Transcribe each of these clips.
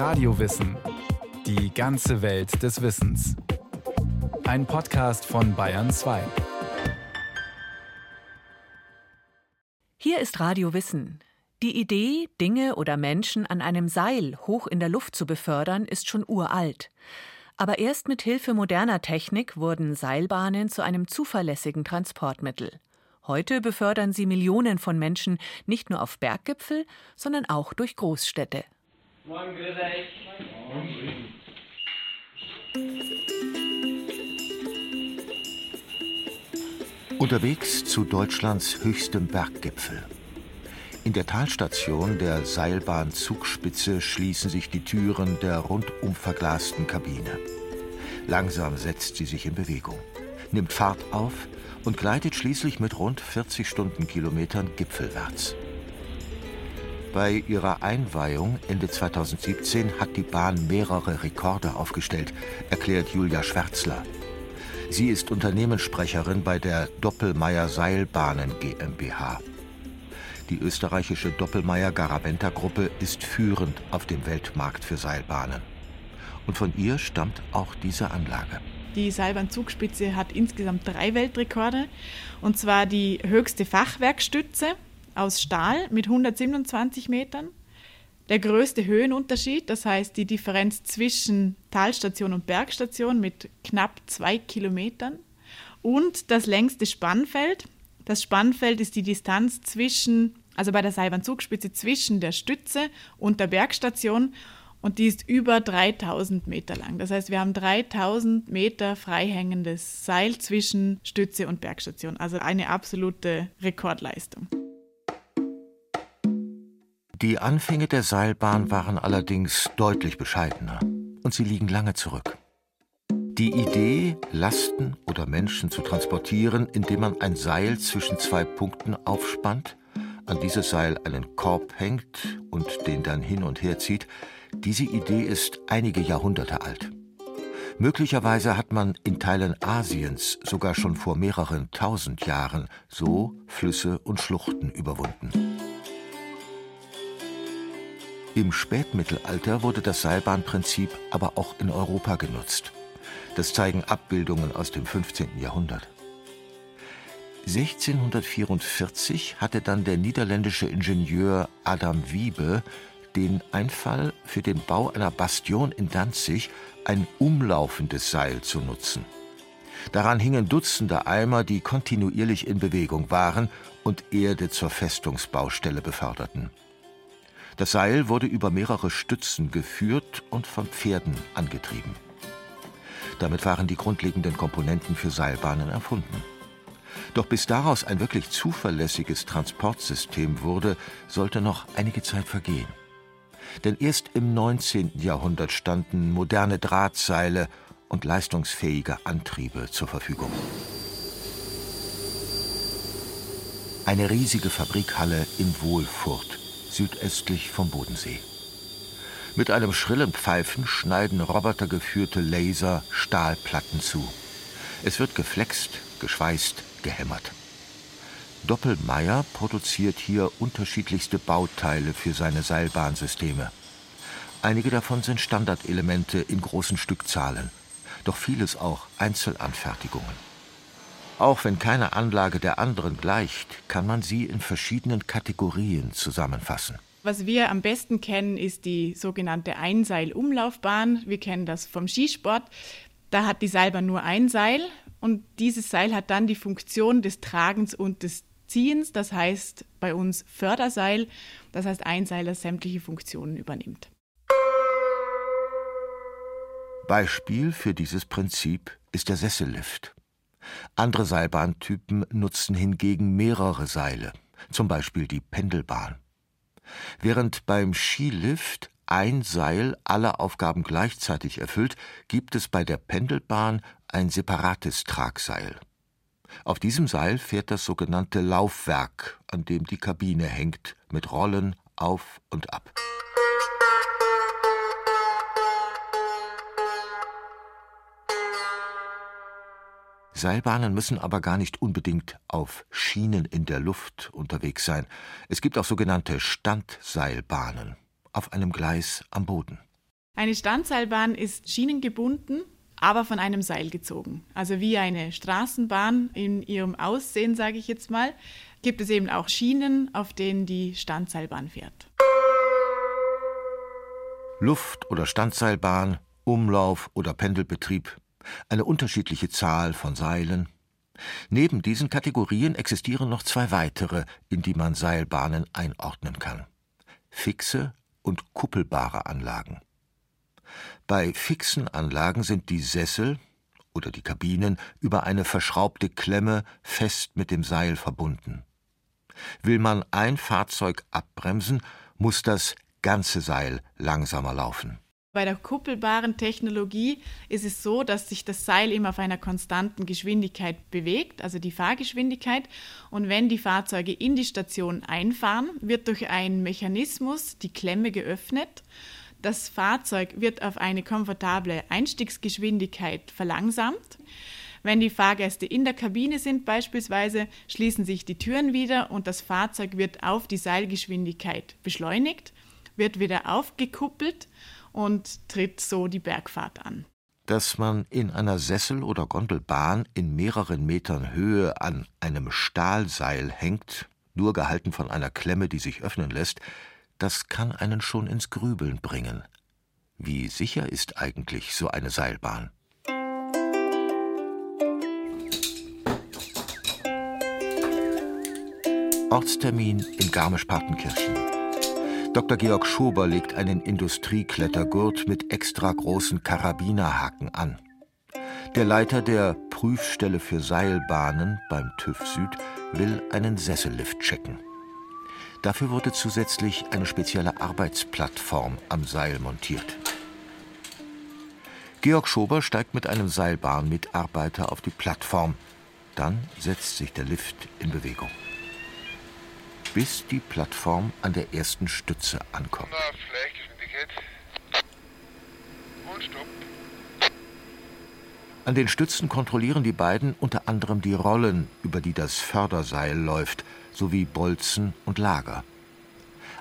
Radiowissen. Die ganze Welt des Wissens. Ein Podcast von Bayern 2. Hier ist Radio Wissen. Die Idee, Dinge oder Menschen an einem Seil hoch in der Luft zu befördern, ist schon uralt. Aber erst mit Hilfe moderner Technik wurden Seilbahnen zu einem zuverlässigen Transportmittel. Heute befördern sie Millionen von Menschen nicht nur auf Berggipfel, sondern auch durch Großstädte. Morgen, grüß Unterwegs zu Deutschlands höchstem Berggipfel. In der Talstation der Seilbahn Zugspitze schließen sich die Türen der rundum verglasten Kabine. Langsam setzt sie sich in Bewegung, nimmt Fahrt auf und gleitet schließlich mit rund 40 Stundenkilometern gipfelwärts. Bei ihrer Einweihung Ende 2017 hat die Bahn mehrere Rekorde aufgestellt, erklärt Julia Schwärzler. Sie ist Unternehmenssprecherin bei der Doppelmeier Seilbahnen GmbH. Die österreichische Doppelmeier Garaventa Gruppe ist führend auf dem Weltmarkt für Seilbahnen. Und von ihr stammt auch diese Anlage. Die Seilbahnzugspitze hat insgesamt drei Weltrekorde. Und zwar die höchste Fachwerkstütze aus Stahl mit 127 Metern. Der größte Höhenunterschied, das heißt die Differenz zwischen Talstation und Bergstation mit knapp zwei Kilometern. Und das längste Spannfeld. Das Spannfeld ist die Distanz zwischen, also bei der Seilbahnzugspitze zwischen der Stütze und der Bergstation und die ist über 3000 Meter lang. Das heißt, wir haben 3000 Meter freihängendes Seil zwischen Stütze und Bergstation. Also eine absolute Rekordleistung. Die Anfänge der Seilbahn waren allerdings deutlich bescheidener und sie liegen lange zurück. Die Idee, Lasten oder Menschen zu transportieren, indem man ein Seil zwischen zwei Punkten aufspannt, an dieses Seil einen Korb hängt und den dann hin und her zieht, diese Idee ist einige Jahrhunderte alt. Möglicherweise hat man in Teilen Asiens sogar schon vor mehreren tausend Jahren so Flüsse und Schluchten überwunden. Im Spätmittelalter wurde das Seilbahnprinzip aber auch in Europa genutzt. Das zeigen Abbildungen aus dem 15. Jahrhundert. 1644 hatte dann der niederländische Ingenieur Adam Wiebe den Einfall, für den Bau einer Bastion in Danzig ein umlaufendes Seil zu nutzen. Daran hingen Dutzende Eimer, die kontinuierlich in Bewegung waren und Erde zur Festungsbaustelle beförderten. Das Seil wurde über mehrere Stützen geführt und von Pferden angetrieben. Damit waren die grundlegenden Komponenten für Seilbahnen erfunden. Doch bis daraus ein wirklich zuverlässiges Transportsystem wurde, sollte noch einige Zeit vergehen. Denn erst im 19. Jahrhundert standen moderne Drahtseile und leistungsfähige Antriebe zur Verfügung. Eine riesige Fabrikhalle in Wohlfurt, südöstlich vom Bodensee. Mit einem schrillen Pfeifen schneiden robotergeführte Laser Stahlplatten zu. Es wird geflext, geschweißt, gehämmert. Doppelmayr produziert hier unterschiedlichste Bauteile für seine Seilbahnsysteme. Einige davon sind Standardelemente in großen Stückzahlen, doch vieles auch Einzelanfertigungen. Auch wenn keine Anlage der anderen gleicht, kann man sie in verschiedenen Kategorien zusammenfassen. Was wir am besten kennen, ist die sogenannte Einseilumlaufbahn. Wir kennen das vom Skisport. Da hat die Seilbahn nur ein Seil und dieses Seil hat dann die Funktion des Tragens und des Ziehens, das heißt bei uns Förderseil, das heißt ein Seil, das sämtliche Funktionen übernimmt. Beispiel für dieses Prinzip ist der Sessellift. Andere Seilbahntypen nutzen hingegen mehrere Seile, zum Beispiel die Pendelbahn. Während beim Skilift ein Seil alle Aufgaben gleichzeitig erfüllt, gibt es bei der Pendelbahn ein separates Tragseil. Auf diesem Seil fährt das sogenannte Laufwerk, an dem die Kabine hängt, mit Rollen auf und ab. Seilbahnen müssen aber gar nicht unbedingt auf Schienen in der Luft unterwegs sein. Es gibt auch sogenannte Standseilbahnen auf einem Gleis am Boden. Eine Standseilbahn ist schienengebunden, aber von einem Seil gezogen. Also wie eine Straßenbahn in ihrem Aussehen, sage ich jetzt mal, gibt es eben auch Schienen, auf denen die Standseilbahn fährt. Luft- oder Standseilbahn, Umlauf oder Pendelbetrieb, eine unterschiedliche Zahl von Seilen. Neben diesen Kategorien existieren noch zwei weitere, in die man Seilbahnen einordnen kann. Fixe und kuppelbare Anlagen. Bei fixen Anlagen sind die Sessel oder die Kabinen über eine verschraubte Klemme fest mit dem Seil verbunden. Will man ein Fahrzeug abbremsen, muss das ganze Seil langsamer laufen. Bei der kuppelbaren Technologie ist es so, dass sich das Seil immer auf einer konstanten Geschwindigkeit bewegt, also die Fahrgeschwindigkeit. Und wenn die Fahrzeuge in die Station einfahren, wird durch einen Mechanismus die Klemme geöffnet. Das Fahrzeug wird auf eine komfortable Einstiegsgeschwindigkeit verlangsamt. Wenn die Fahrgäste in der Kabine sind beispielsweise, schließen sich die Türen wieder und das Fahrzeug wird auf die Seilgeschwindigkeit beschleunigt, wird wieder aufgekuppelt und tritt so die Bergfahrt an. Dass man in einer Sessel- oder Gondelbahn in mehreren Metern Höhe an einem Stahlseil hängt, nur gehalten von einer Klemme, die sich öffnen lässt, das kann einen schon ins Grübeln bringen. Wie sicher ist eigentlich so eine Seilbahn? Ortstermin in Garmisch-Partenkirchen. Dr. Georg Schober legt einen Industrieklettergurt mit extra großen Karabinerhaken an. Der Leiter der Prüfstelle für Seilbahnen beim TÜV Süd will einen Sessellift checken. Dafür wurde zusätzlich eine spezielle Arbeitsplattform am Seil montiert. Georg Schober steigt mit einem Seilbahnmitarbeiter auf die Plattform. Dann setzt sich der Lift in Bewegung bis die Plattform an der ersten Stütze ankommt. An den Stützen kontrollieren die beiden unter anderem die Rollen, über die das Förderseil läuft, sowie Bolzen und Lager.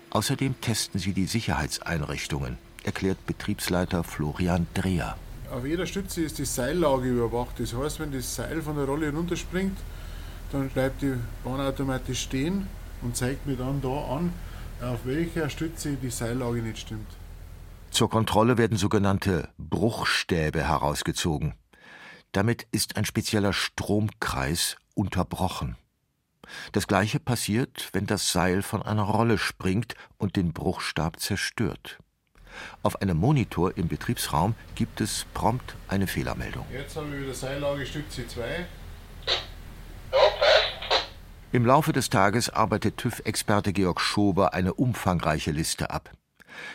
Außerdem testen sie die Sicherheitseinrichtungen, erklärt Betriebsleiter Florian Dreher. Auf jeder Stütze ist die Seillage überwacht. Das heißt, wenn das Seil von der Rolle runterspringt, dann bleibt die Bahn automatisch stehen und zeigt mir dann da an, auf welcher Stütze die Seillage nicht stimmt. Zur Kontrolle werden sogenannte Bruchstäbe herausgezogen. Damit ist ein spezieller Stromkreis unterbrochen. Das gleiche passiert, wenn das Seil von einer Rolle springt und den Bruchstab zerstört. Auf einem Monitor im Betriebsraum gibt es prompt eine Fehlermeldung. Jetzt haben wir wieder Seillage Stütze 2. Im Laufe des Tages arbeitet TÜV-Experte Georg Schober eine umfangreiche Liste ab.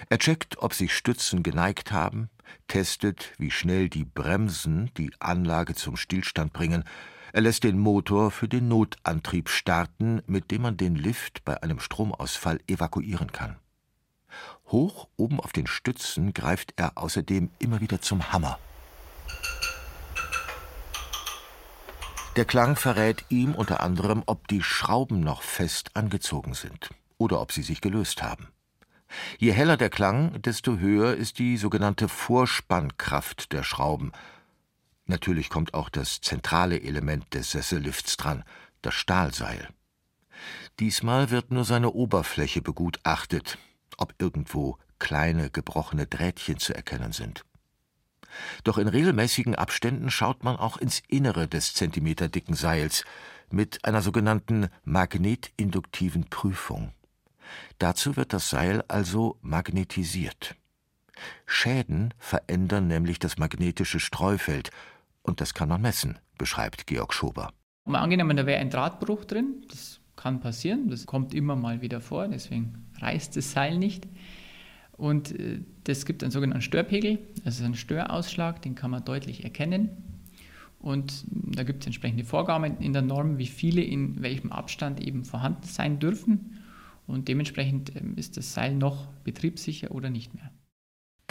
Er checkt, ob sich Stützen geneigt haben, testet, wie schnell die Bremsen die Anlage zum Stillstand bringen. Er lässt den Motor für den Notantrieb starten, mit dem man den Lift bei einem Stromausfall evakuieren kann. Hoch oben auf den Stützen greift er außerdem immer wieder zum Hammer. Der Klang verrät ihm unter anderem, ob die Schrauben noch fest angezogen sind oder ob sie sich gelöst haben. Je heller der Klang, desto höher ist die sogenannte Vorspannkraft der Schrauben. Natürlich kommt auch das zentrale Element des Sessellifts dran, das Stahlseil. Diesmal wird nur seine Oberfläche begutachtet, ob irgendwo kleine gebrochene Drähtchen zu erkennen sind. Doch in regelmäßigen Abständen schaut man auch ins Innere des zentimeterdicken Seils mit einer sogenannten magnetinduktiven Prüfung. Dazu wird das Seil also magnetisiert. Schäden verändern nämlich das magnetische Streufeld, und das kann man messen, beschreibt Georg Schober. Mal angenommen, da wäre ein Drahtbruch drin, das kann passieren, das kommt immer mal wieder vor, deswegen reißt das Seil nicht. Und äh, das gibt einen sogenannten Störpegel, das ist ein Störausschlag, den kann man deutlich erkennen. Und da gibt es entsprechende Vorgaben in der Norm, wie viele in welchem Abstand eben vorhanden sein dürfen. Und dementsprechend ähm, ist das Seil noch betriebssicher oder nicht mehr.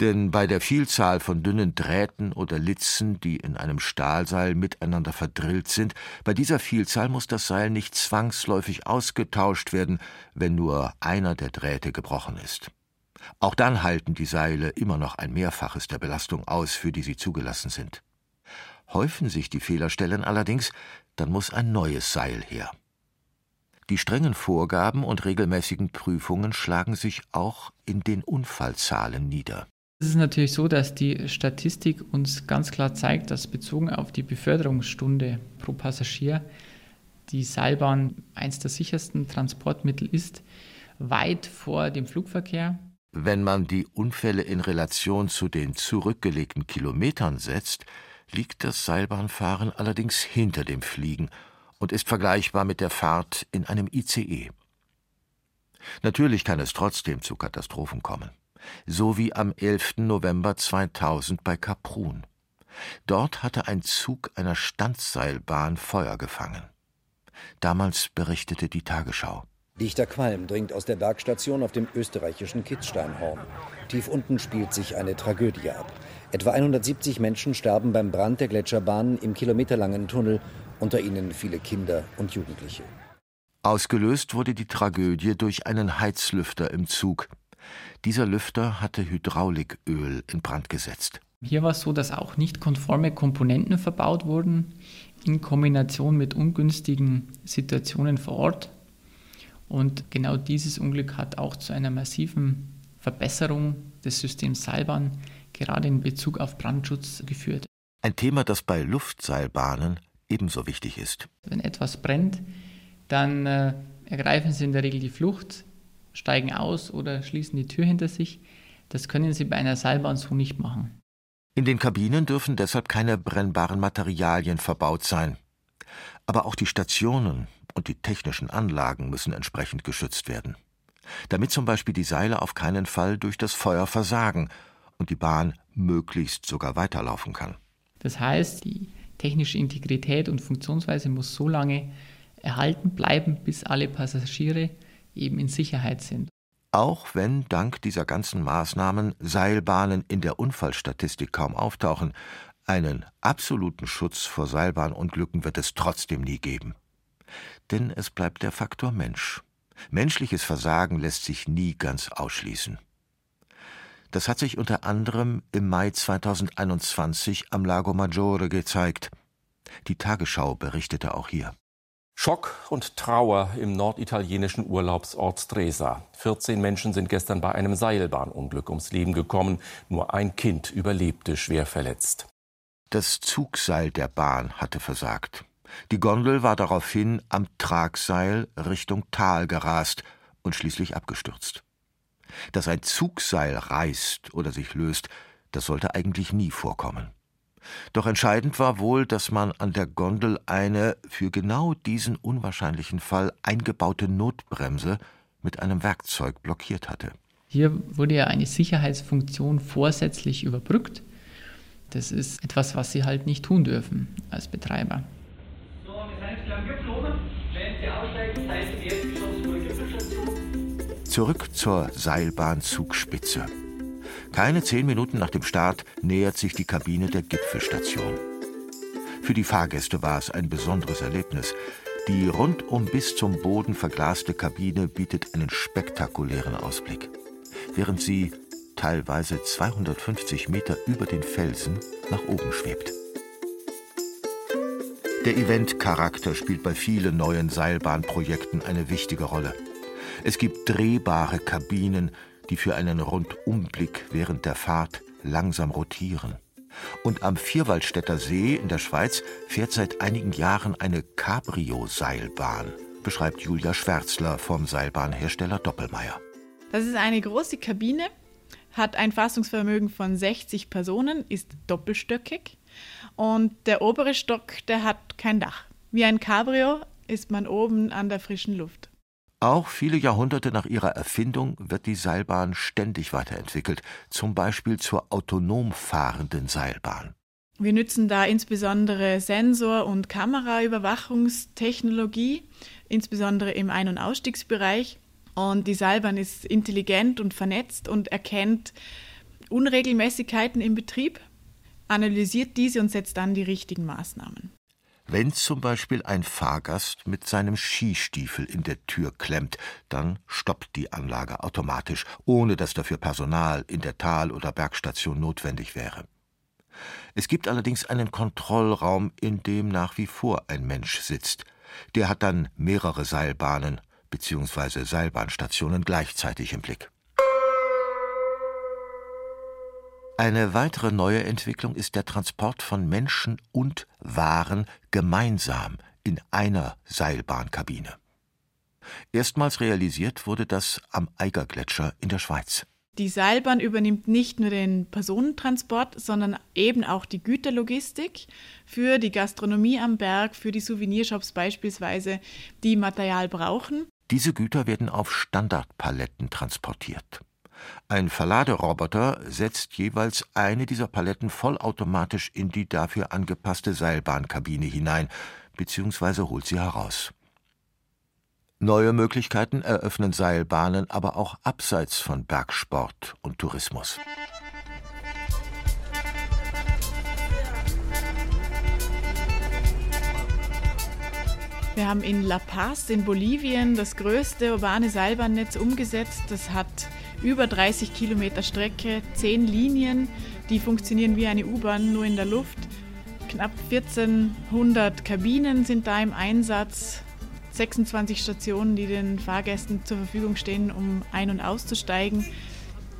Denn bei der Vielzahl von dünnen Drähten oder Litzen, die in einem Stahlseil miteinander verdrillt sind, bei dieser Vielzahl muss das Seil nicht zwangsläufig ausgetauscht werden, wenn nur einer der Drähte gebrochen ist. Auch dann halten die Seile immer noch ein Mehrfaches der Belastung aus, für die sie zugelassen sind. Häufen sich die Fehlerstellen allerdings, dann muss ein neues Seil her. Die strengen Vorgaben und regelmäßigen Prüfungen schlagen sich auch in den Unfallzahlen nieder. Es ist natürlich so, dass die Statistik uns ganz klar zeigt, dass bezogen auf die Beförderungsstunde pro Passagier die Seilbahn eines der sichersten Transportmittel ist, weit vor dem Flugverkehr. Wenn man die Unfälle in Relation zu den zurückgelegten Kilometern setzt, liegt das Seilbahnfahren allerdings hinter dem Fliegen und ist vergleichbar mit der Fahrt in einem ICE. Natürlich kann es trotzdem zu Katastrophen kommen, so wie am 11. November 2000 bei Kaprun. Dort hatte ein Zug einer Standseilbahn Feuer gefangen. Damals berichtete die Tagesschau. Dichter Qualm dringt aus der Bergstation auf dem österreichischen Kitzsteinhorn. Tief unten spielt sich eine Tragödie ab. Etwa 170 Menschen sterben beim Brand der Gletscherbahn im kilometerlangen Tunnel, unter ihnen viele Kinder und Jugendliche. Ausgelöst wurde die Tragödie durch einen Heizlüfter im Zug. Dieser Lüfter hatte Hydrauliköl in Brand gesetzt. Hier war es so, dass auch nicht konforme Komponenten verbaut wurden, in Kombination mit ungünstigen Situationen vor Ort. Und genau dieses Unglück hat auch zu einer massiven Verbesserung des Systems Seilbahn gerade in Bezug auf Brandschutz geführt. Ein Thema, das bei Luftseilbahnen ebenso wichtig ist. Wenn etwas brennt, dann äh, ergreifen Sie in der Regel die Flucht, steigen aus oder schließen die Tür hinter sich. Das können Sie bei einer Seilbahn so nicht machen. In den Kabinen dürfen deshalb keine brennbaren Materialien verbaut sein. Aber auch die Stationen und die technischen Anlagen müssen entsprechend geschützt werden. Damit zum Beispiel die Seile auf keinen Fall durch das Feuer versagen und die Bahn möglichst sogar weiterlaufen kann. Das heißt, die technische Integrität und Funktionsweise muss so lange erhalten bleiben, bis alle Passagiere eben in Sicherheit sind. Auch wenn dank dieser ganzen Maßnahmen Seilbahnen in der Unfallstatistik kaum auftauchen, einen absoluten Schutz vor Seilbahnunglücken wird es trotzdem nie geben. Denn es bleibt der Faktor Mensch. Menschliches Versagen lässt sich nie ganz ausschließen. Das hat sich unter anderem im Mai 2021 am Lago Maggiore gezeigt. Die Tagesschau berichtete auch hier. Schock und Trauer im norditalienischen Urlaubsort Stresa. 14 Menschen sind gestern bei einem Seilbahnunglück ums Leben gekommen. Nur ein Kind überlebte schwer verletzt. Das Zugseil der Bahn hatte versagt. Die Gondel war daraufhin am Tragseil Richtung Tal gerast und schließlich abgestürzt. Dass ein Zugseil reißt oder sich löst, das sollte eigentlich nie vorkommen. Doch entscheidend war wohl, dass man an der Gondel eine für genau diesen unwahrscheinlichen Fall eingebaute Notbremse mit einem Werkzeug blockiert hatte. Hier wurde ja eine Sicherheitsfunktion vorsätzlich überbrückt. Das ist etwas, was Sie halt nicht tun dürfen als Betreiber. Zurück zur Seilbahnzugspitze. Keine zehn Minuten nach dem Start nähert sich die Kabine der Gipfelstation. Für die Fahrgäste war es ein besonderes Erlebnis. Die rundum bis zum Boden verglaste Kabine bietet einen spektakulären Ausblick. Während sie teilweise 250 Meter über den Felsen nach oben schwebt. Der Eventcharakter spielt bei vielen neuen Seilbahnprojekten eine wichtige Rolle. Es gibt drehbare Kabinen, die für einen Rundumblick während der Fahrt langsam rotieren. Und am Vierwaldstätter See in der Schweiz fährt seit einigen Jahren eine Cabrio-Seilbahn, beschreibt Julia Schwärzler vom Seilbahnhersteller Doppelmeier. Das ist eine große Kabine, hat ein Fassungsvermögen von 60 Personen, ist doppelstöckig und der obere Stock, der hat kein Dach. Wie ein Cabrio ist man oben an der frischen Luft. Auch viele Jahrhunderte nach ihrer Erfindung wird die Seilbahn ständig weiterentwickelt, zum Beispiel zur autonom fahrenden Seilbahn. Wir nutzen da insbesondere Sensor- und Kameraüberwachungstechnologie, insbesondere im Ein- und Ausstiegsbereich. Und die Seilbahn ist intelligent und vernetzt und erkennt Unregelmäßigkeiten im Betrieb, analysiert diese und setzt dann die richtigen Maßnahmen. Wenn zum Beispiel ein Fahrgast mit seinem Skistiefel in der Tür klemmt, dann stoppt die Anlage automatisch, ohne dass dafür Personal in der Tal- oder Bergstation notwendig wäre. Es gibt allerdings einen Kontrollraum, in dem nach wie vor ein Mensch sitzt. Der hat dann mehrere Seilbahnen bzw. Seilbahnstationen gleichzeitig im Blick. Eine weitere neue Entwicklung ist der Transport von Menschen und Waren gemeinsam in einer Seilbahnkabine. Erstmals realisiert wurde das am Eigergletscher in der Schweiz. Die Seilbahn übernimmt nicht nur den Personentransport, sondern eben auch die Güterlogistik für die Gastronomie am Berg, für die Souvenirshops beispielsweise, die Material brauchen. Diese Güter werden auf Standardpaletten transportiert. Ein Verladeroboter setzt jeweils eine dieser Paletten vollautomatisch in die dafür angepasste Seilbahnkabine hinein bzw. holt sie heraus. Neue Möglichkeiten eröffnen Seilbahnen aber auch abseits von Bergsport und Tourismus. Wir haben in La Paz in Bolivien das größte urbane Seilbahnnetz umgesetzt. Das hat über 30 Kilometer Strecke, 10 Linien, die funktionieren wie eine U-Bahn, nur in der Luft. Knapp 1400 Kabinen sind da im Einsatz, 26 Stationen, die den Fahrgästen zur Verfügung stehen, um ein- und auszusteigen.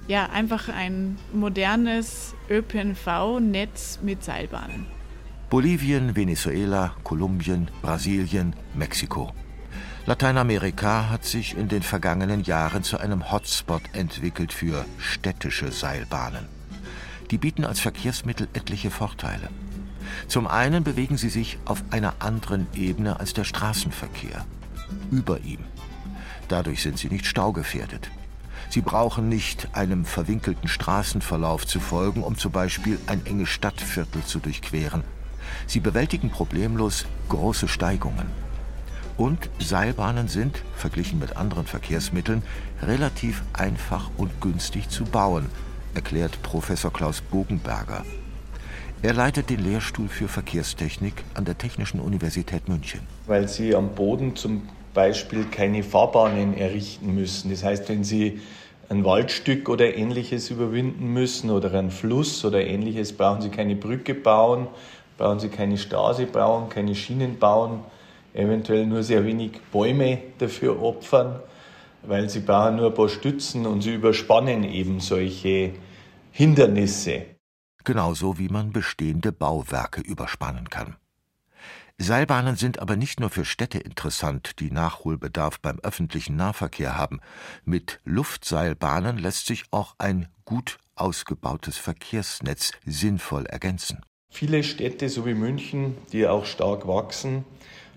Ja, einfach ein modernes ÖPNV-Netz mit Seilbahnen. Bolivien, Venezuela, Kolumbien, Brasilien, Mexiko. Lateinamerika hat sich in den vergangenen Jahren zu einem Hotspot entwickelt für städtische Seilbahnen. Die bieten als Verkehrsmittel etliche Vorteile. Zum einen bewegen sie sich auf einer anderen Ebene als der Straßenverkehr, über ihm. Dadurch sind sie nicht staugefährdet. Sie brauchen nicht einem verwinkelten Straßenverlauf zu folgen, um zum Beispiel ein enges Stadtviertel zu durchqueren. Sie bewältigen problemlos große Steigungen. Und Seilbahnen sind, verglichen mit anderen Verkehrsmitteln, relativ einfach und günstig zu bauen, erklärt Professor Klaus Bogenberger. Er leitet den Lehrstuhl für Verkehrstechnik an der Technischen Universität München. Weil Sie am Boden zum Beispiel keine Fahrbahnen errichten müssen. Das heißt, wenn Sie ein Waldstück oder ähnliches überwinden müssen oder einen Fluss oder ähnliches, brauchen Sie keine Brücke bauen, brauchen Sie keine Straße bauen, keine Schienen bauen, eventuell nur sehr wenig Bäume dafür opfern, weil Sie brauchen nur ein paar Stützen und Sie überspannen eben solche Hindernisse. Genauso wie man bestehende Bauwerke überspannen kann. Seilbahnen sind aber nicht nur für Städte interessant, die Nachholbedarf beim öffentlichen Nahverkehr haben. Mit Luftseilbahnen lässt sich auch ein gut ausgebautes Verkehrsnetz sinnvoll ergänzen. Viele Städte, so wie München, die auch stark wachsen,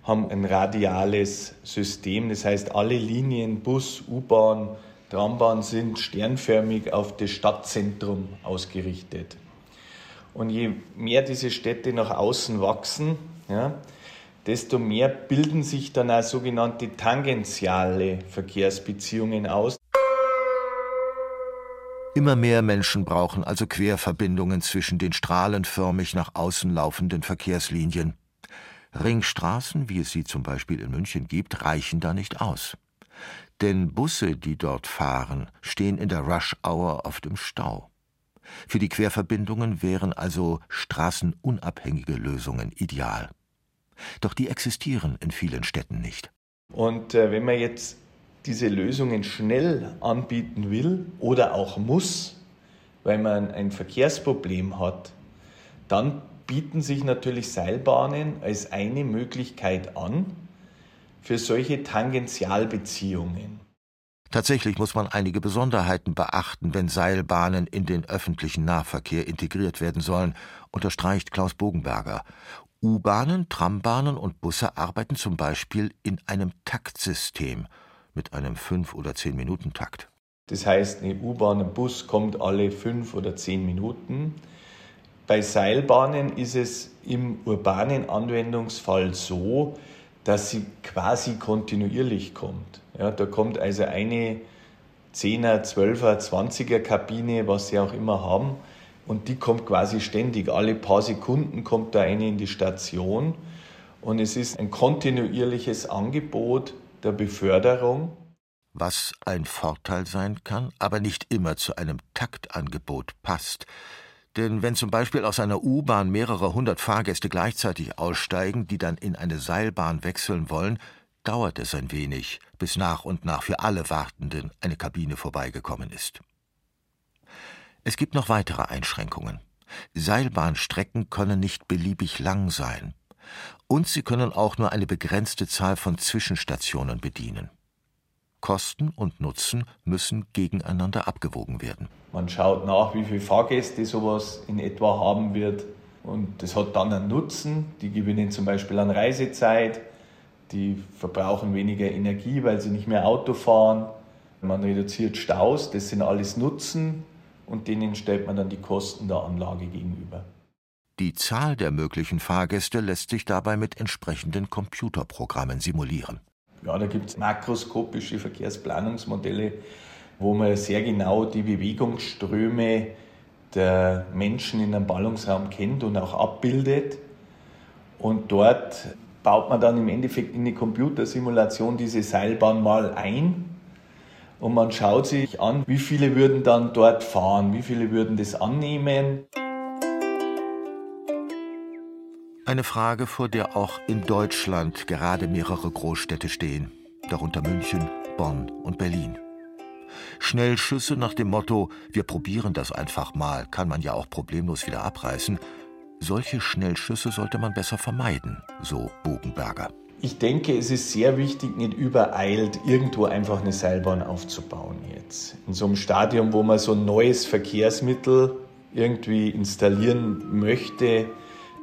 haben ein radiales System. Das heißt, alle Linien, Bus, U-Bahn, Trambahn sind sternförmig auf das Stadtzentrum ausgerichtet. Und je mehr diese Städte nach außen wachsen, ja, desto mehr bilden sich dann auch sogenannte tangentiale Verkehrsbeziehungen aus. Immer mehr Menschen brauchen also Querverbindungen zwischen den strahlenförmig nach außen laufenden Verkehrslinien. Ringstraßen, wie es sie zum Beispiel in München gibt, reichen da nicht aus. Denn Busse, die dort fahren, stehen in der Rush-Hour oft im Stau. Für die Querverbindungen wären also straßenunabhängige Lösungen ideal. Doch die existieren in vielen Städten nicht. Und äh, wenn man jetzt diese Lösungen schnell anbieten will oder auch muss, weil man ein Verkehrsproblem hat, dann bieten sich natürlich Seilbahnen als eine Möglichkeit an für solche Tangentialbeziehungen. Tatsächlich muss man einige Besonderheiten beachten, wenn Seilbahnen in den öffentlichen Nahverkehr integriert werden sollen, unterstreicht Klaus Bogenberger. U-Bahnen, Trambahnen und Busse arbeiten zum Beispiel in einem Taktsystem mit einem 5- oder 10-Minuten-Takt. Das heißt, eine U-Bahn, ein Bus kommt alle 5 oder 10 Minuten. Bei Seilbahnen ist es im urbanen Anwendungsfall so, dass sie quasi kontinuierlich kommt. Ja, da kommt also eine 10er, 12er, 20er Kabine, was sie auch immer haben, und die kommt quasi ständig. Alle paar Sekunden kommt da eine in die Station und es ist ein kontinuierliches Angebot der Beförderung. Was ein Vorteil sein kann, aber nicht immer zu einem Taktangebot passt. Denn wenn zum Beispiel aus einer U-Bahn mehrere hundert Fahrgäste gleichzeitig aussteigen, die dann in eine Seilbahn wechseln wollen, dauert es ein wenig, bis nach und nach für alle Wartenden eine Kabine vorbeigekommen ist. Es gibt noch weitere Einschränkungen. Seilbahnstrecken können nicht beliebig lang sein. Und sie können auch nur eine begrenzte Zahl von Zwischenstationen bedienen. Kosten und Nutzen müssen gegeneinander abgewogen werden. Man schaut nach, wie viele Fahrgäste sowas in etwa haben wird. Und das hat dann einen Nutzen. Die gewinnen zum Beispiel an Reisezeit, die verbrauchen weniger Energie, weil sie nicht mehr Auto fahren. Man reduziert Staus, das sind alles Nutzen und denen stellt man dann die Kosten der Anlage gegenüber. Die Zahl der möglichen Fahrgäste lässt sich dabei mit entsprechenden Computerprogrammen simulieren. Ja, da gibt es makroskopische Verkehrsplanungsmodelle, wo man sehr genau die Bewegungsströme der Menschen in einem Ballungsraum kennt und auch abbildet. Und dort baut man dann im Endeffekt in die Computersimulation diese Seilbahn mal ein. Und man schaut sich an, wie viele würden dann dort fahren, wie viele würden das annehmen. Eine Frage, vor der auch in Deutschland gerade mehrere Großstädte stehen, darunter München, Bonn und Berlin. Schnellschüsse nach dem Motto, wir probieren das einfach mal, kann man ja auch problemlos wieder abreißen. Solche Schnellschüsse sollte man besser vermeiden, so Bogenberger. Ich denke, es ist sehr wichtig, nicht übereilt irgendwo einfach eine Seilbahn aufzubauen jetzt. In so einem Stadium, wo man so ein neues Verkehrsmittel irgendwie installieren möchte,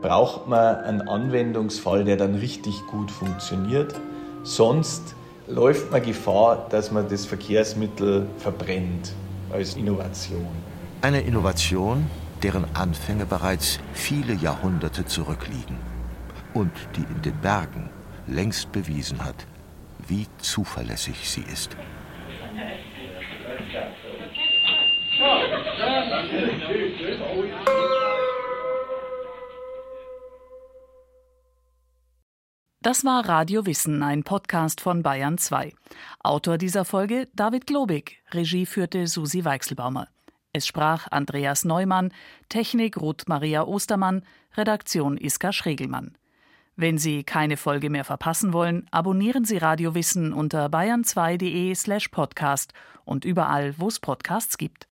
braucht man einen Anwendungsfall, der dann richtig gut funktioniert. Sonst läuft man Gefahr, dass man das Verkehrsmittel verbrennt als Innovation. Eine Innovation, deren Anfänge bereits viele Jahrhunderte zurückliegen und die in den Bergen längst bewiesen hat, wie zuverlässig sie ist. Das war Radio Wissen, ein Podcast von Bayern 2. Autor dieser Folge David Globig, Regie führte Susi Weichselbaumer. Es sprach Andreas Neumann, Technik Ruth Maria Ostermann, Redaktion Iska Schregelmann. Wenn Sie keine Folge mehr verpassen wollen, abonnieren Sie Radio Wissen unter bayern2.de slash podcast und überall, wo es Podcasts gibt.